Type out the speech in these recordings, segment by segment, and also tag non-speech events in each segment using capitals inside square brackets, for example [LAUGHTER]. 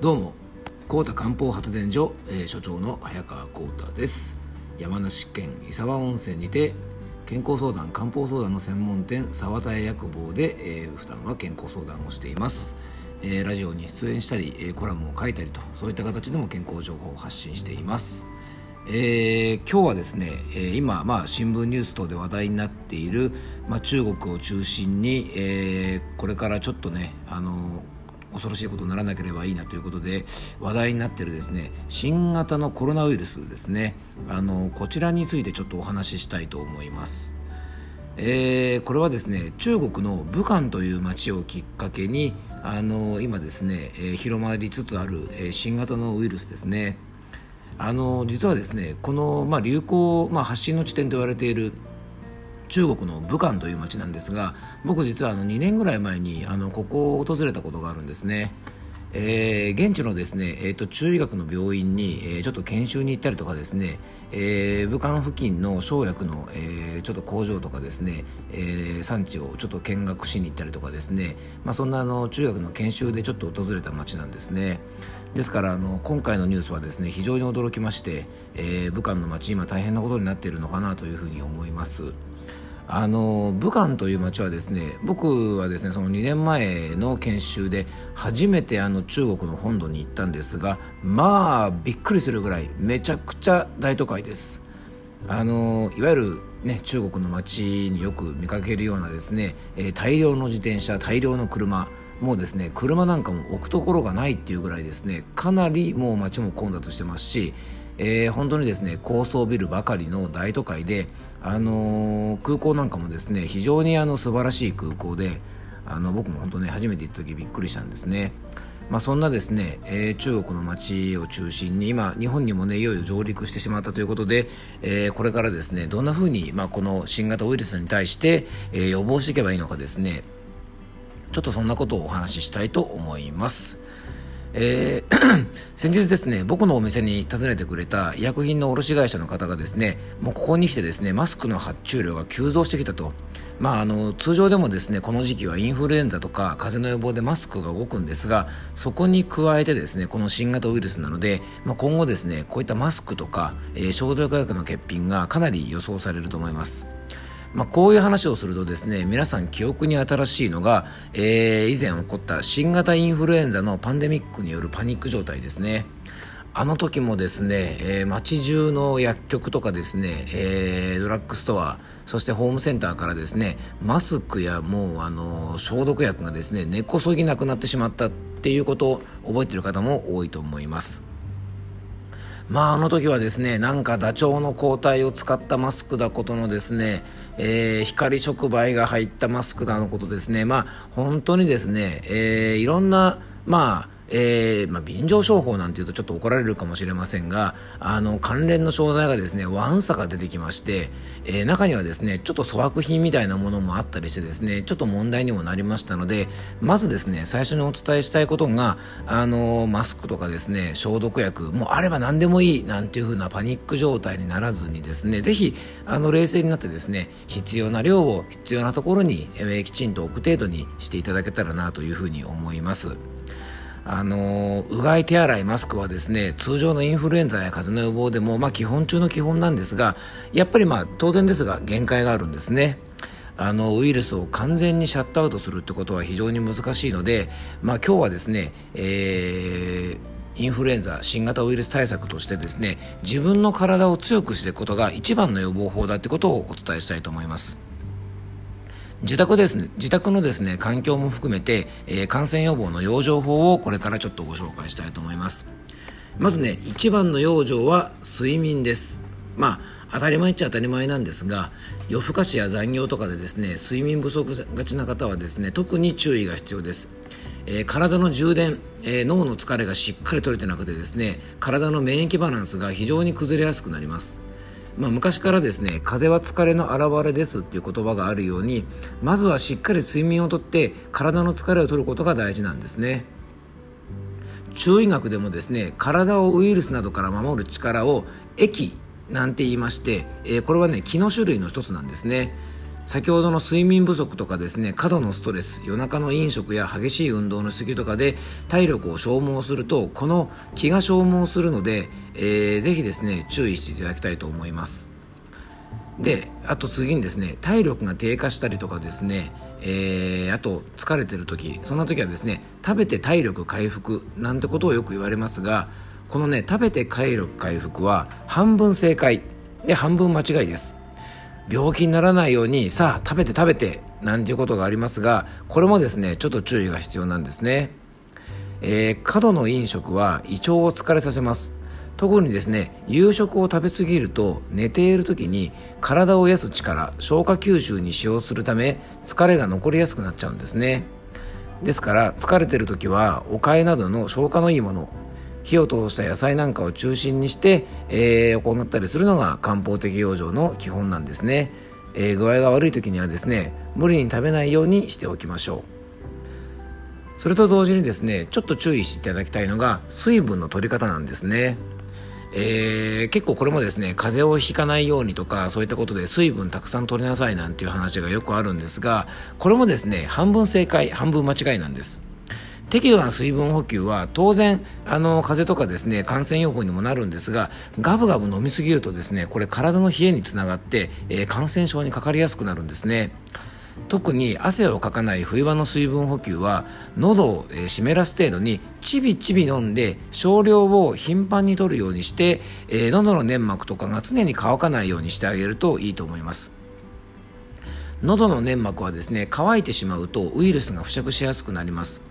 どうも高田漢方発電所、えー所長の早川浩太です。山梨県伊沢温泉にて健康相談漢方相談の専門店沢田屋薬房で、えー普段は健康相談をしています、えーラジオに出演したり、えーコラムを書いたりとそういった形でも健康情報を発信しています。えー今日はですね、えー今、まあ、新聞ニュース等で話題になっている、まあ、中国を中心に、えーこれからちょっとねあの恐ろしいことにならなければいいなということで話題になっているですね新型のコロナウイルスですねあのこちらについてちょっとお話ししたいと思います。えーこれはですね中国の武漢という町をきっかけにあの今ですね、えー広まりつつある、えー新型のウイルスですねあの実はですねこの、まあ、流行、まあ、発信の地点と言われている中国の武漢という町なんですが僕実はあの2年ぐらい前にあのここを訪れたことがあるんですね。えー現地のですね、えー、と中医学の病院に、えーちょっと研修に行ったりとかですね、えー武漢付近の生薬の、えーちょっと工場とかですね、えー産地をちょっと見学しに行ったりとかですね、まあ、そんなあの中学の研修でちょっと訪れた町なんですねですからあの今回のニュースはですね非常に驚きまして、えー武漢の町今大変なことになっているのかなというふうに思います。あの武漢という町はですね僕はですねその2年前の研修で初めてあの中国の本土に行ったんですがまあびっくりするぐらいめちゃくちゃ大都会です。あのいわゆる、ね、中国の街によく見かけるようなですね、えー大量の自転車大量の車もうですね車なんかも置くところがないっていうぐらいですねかなりもう街も混雑してますしえー本当にですね高層ビルばかりの大都会で、あのー空港なんかもですね非常にあの素晴らしい空港であの僕も本当ね初めて行った時びっくりしたんですね。まあ、そんなですね、えー中国の街を中心に今日本にもねいよいよ上陸してしまったということで、えーこれからですねどんな風にまあこの新型ウイルスに対して、えー予防していけばいいのかですねちょっとそんなことをお話ししたいと思います。えー [COUGHS] 先日ですね僕のお店に訪ねてくれた医薬品の卸会社の方がですねもうここに来てですねマスクの発注量が急増してきたと、まあ、あの通常でもですねこの時期はインフルエンザとか風邪の予防でマスクが動くんですがそこに加えてですねこの新型ウイルスなので、まあ、今後ですねこういったマスクとか、えー消毒薬の欠品がかなり予想されると思います。まあ、こういう話をするとですね皆さん記憶に新しいのが、えー以前起こった新型インフルエンザのパンデミックによるパニック状態ですね。あの時もですね、えー街中の薬局とかですね、えードラッグストアそしてホームセンターからですねマスクやもうあの消毒薬がですね根こそぎなくなってしまったっていうことを覚えている方も多いと思います。まあ、あの時はですね、なんかダチョウの抗体を使ったマスクだことのですね、えー光触媒が入ったマスクだのことですね、まあ、本当にですね、えーいろんな、まあ、えーまあ、便乗商法なんていうとちょっと怒られるかもしれませんが、あの、関連の商材がですね、ワンサが出てきまして、えー中にはですね、ちょっと粗悪品みたいなものもあったりしてですね、ちょっと問題にもなりましたので、まずですね、最初にお伝えしたいことが、あの、マスクとかですね、消毒薬、もうあれば何でもいいなんていう風なパニック状態にならずにですね、ぜひ、あの、冷静になってですね、必要な量を必要なところに、えーきちんと置く程度にしていただけたらなというふうに思います。あのうがい手洗いマスクはですね通常のインフルエンザや風邪の予防でも、まあ、基本中の基本なんですがやっぱりまあ当然ですが限界があるんですね。あのウイルスを完全にシャットアウトするってことは非常に難しいので、まあ、今日はですね、えーインフルエンザ新型ウイルス対策としてですね自分の体を強くしていくことが一番の予防法だってことをお伝えしたいと思います。自宅ですね、自宅のですね、環境も含めて、えー感染予防の養生法をこれからちょっとご紹介したいと思います。まずね、一番の養生は睡眠です。まあ、当たり前っちゃ当たり前なんですが、夜更かしや残業とかでですね、睡眠不足がちな方はですね、特に注意が必要です。えー体の充電、えー脳の疲れがしっかり取れてなくてですね、体の免疫バランスが非常に崩れやすくなります。まあ、昔からですね風邪は疲れの表れですっていう言葉があるようにまずはしっかり睡眠をとって体の疲れを取ることが大事なんですね。中医学でもですね体をウイルスなどから守る力を液なんて言いまして、えーこれはね気の種類の一つなんですね。先ほどの睡眠不足とかですね過度のストレス夜中の飲食や激しい運動の過ぎとかで体力を消耗するとこの気が消耗するので、えー、ぜひですね注意していただきたいと思います。であと次にですね体力が低下したりとかですね、えー、あと疲れてる時そんな時はですね食べて体力回復なんてことをよく言われますがこのね食べて体力回復は半分正解。で半分間違いです。病気にならないようにさあ食べて食べてなんていうことがありますがこれもですねちょっと注意が必要なんですね、えー、過度の飲食は胃腸を疲れさせます。特にですね夕食を食べ過ぎると寝ている時に体を癒す力消化吸収に使用するため疲れが残りやすくなっちゃうんですね。ですから疲れてる時はおかゆなどの消化のいいもの火を通した野菜なんかを中心にして、えー、行ったりするのが漢方的養生の基本なんですね、えー、具合が悪い時にはですね無理に食べないようにしておきましょう。それと同時にですねちょっと注意していただきたいのが水分の取り方なんですね。えー、結構これもですね風邪をひかないようにとかそういったことで水分たくさん取りなさいなんていう話がよくあるんですがこれもですね半分正解半分間違いなんです。適度な水分補給は当然あの風邪とかですね感染予防にもなるんですがガブガブ飲みすぎるとですねこれ体の冷えにつながって、えー、感染症にかかりやすくなるんですね。特に汗をかかない冬場の水分補給は喉を、え湿らす程度にちびちび飲んで少量を頻繁に取るようにして、えー、喉の粘膜とかが常に乾かないようにしてあげるといいと思います。喉の粘膜はですね乾いてしまうとウイルスが付着しやすくなります、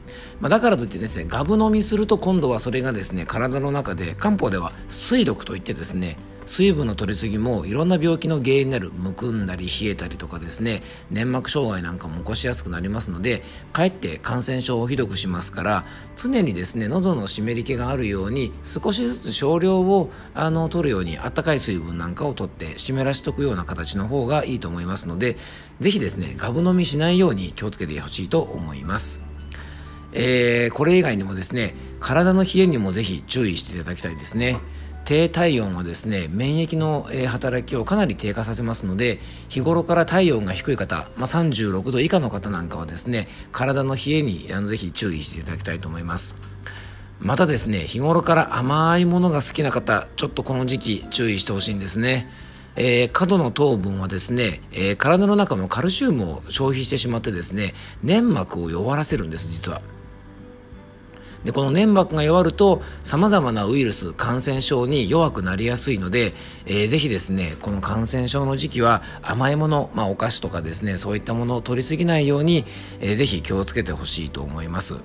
まあ、だからといってですねガブ飲みすると今度はそれがですね体の中で漢方では水毒といってですね水分の取りすぎもいろんな病気の原因になるむくんだり冷えたりとかですね粘膜障害なんかも起こしやすくなりますのでかえって感染症をひどくしますから常にですね喉の湿り気があるように少しずつ少量をあの取るようにあったかい水分なんかを取って湿らしとくような形の方がいいと思いますのでぜひですねガブ飲みしないように気をつけてほしいと思います。えー、これ以外にもですね体の冷えにもぜひ注意していただきたいですね。低体温はですね免疫の働きをかなり低下させますので日頃から体温が低い方、まあ、36度以下の方なんかはですね体の冷えにあのぜひ注意していただきたいと思います。またですね日頃から甘いものが好きな方ちょっとこの時期注意してほしいんですね。えー、過度の糖分はですね、えー、体の中のカルシウムを消費してしまってですね粘膜を弱らせるんです実は。でこの粘膜が弱ると様々なウイルス感染症に弱くなりやすいので、えー、ぜひですねこの感染症の時期は甘いもの、まあ、お菓子とかですねそういったものを取りすぎないように、えー、ぜひ気をつけてほしいと思います。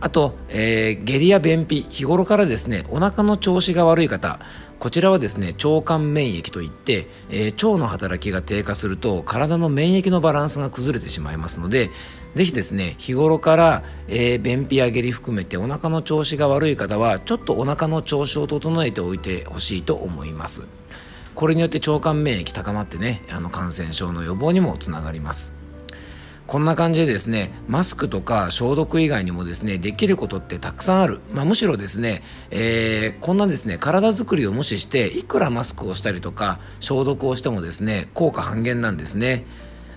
あと、えー、下痢や便秘日頃からですねお腹の調子が悪い方こちらはですね腸管免疫といって、えー、腸の働きが低下すると体の免疫のバランスが崩れてしまいますのでぜひですね日頃から、えー、便秘や下痢含めてお腹の調子が悪い方はちょっとお腹の調子を整えておいてほしいと思いますこれによって腸管免疫高まってねあの感染症の予防にもつながりますこんな感じでですね、マスクとか消毒以外にもですね、できることってたくさんある。まあ、むしろですね、えー、こんなですね、体づくりを無視して、いくらマスクをしたりとか、消毒をしてもですね、効果半減なんですね。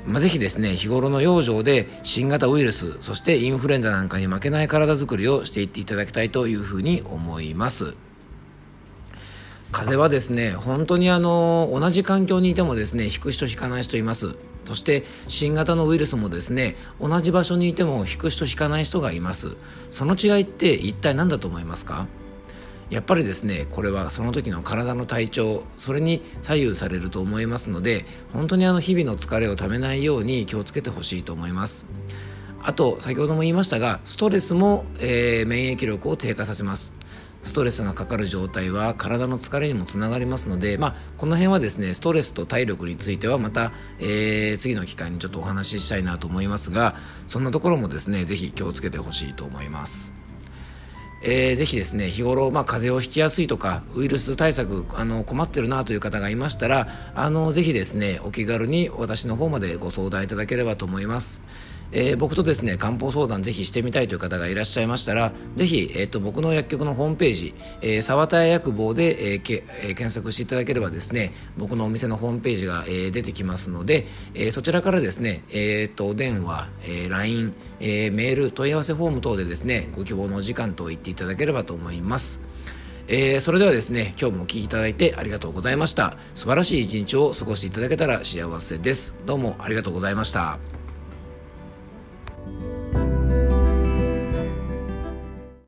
まあ、ぜひですね、日頃の養生で新型ウイルス、そしてインフルエンザなんかに負けない体づくりをしていっていただきたいというふうに思います。風邪はですね、本当にあの、同じ環境にいてもですね、引く人引かない人います。そして新型のウイルスもですね同じ場所にいても引く人引かない人がいますその違いって一体何だと思いますか？やっぱりですねこれはその時の体の体調それに左右されると思いますので本当にあの日々の疲れをためないように気をつけてほしいと思いますあと先ほども言いましたがストレスも、えー、免疫力を低下させますストレスがかかる状態は体の疲れにもつながりますので、まあ、この辺はですねストレスと体力についてはまた、えー、次の機会にちょっとお話ししたいなと思いますがそんなところもですねぜひ気をつけてほしいと思います。えー、ぜひですね日頃、まあ、風邪をひきやすいとかウイルス対策あの困ってるなという方がいましたらあのぜひですねお気軽に私の方までご相談いただければと思います。えー、僕とですね漢方相談ぜひしてみたいという方がいらっしゃいましたらぜひ、えーと、僕の薬局のホームページ、えー、沢田屋薬房で、えーけえー、検索していただければですね僕のお店のホームページが、えー、出てきますので、えー、そちらからですね、えーと、お電話、えー、LINE、えー、メール問い合わせフォーム等でですねご希望のお時間と言っていただければと思います。えー、それではですね今日もお聴きいただいてありがとうございました。素晴らしい一日を過ごしていただけたら幸せです。どうもありがとうございました。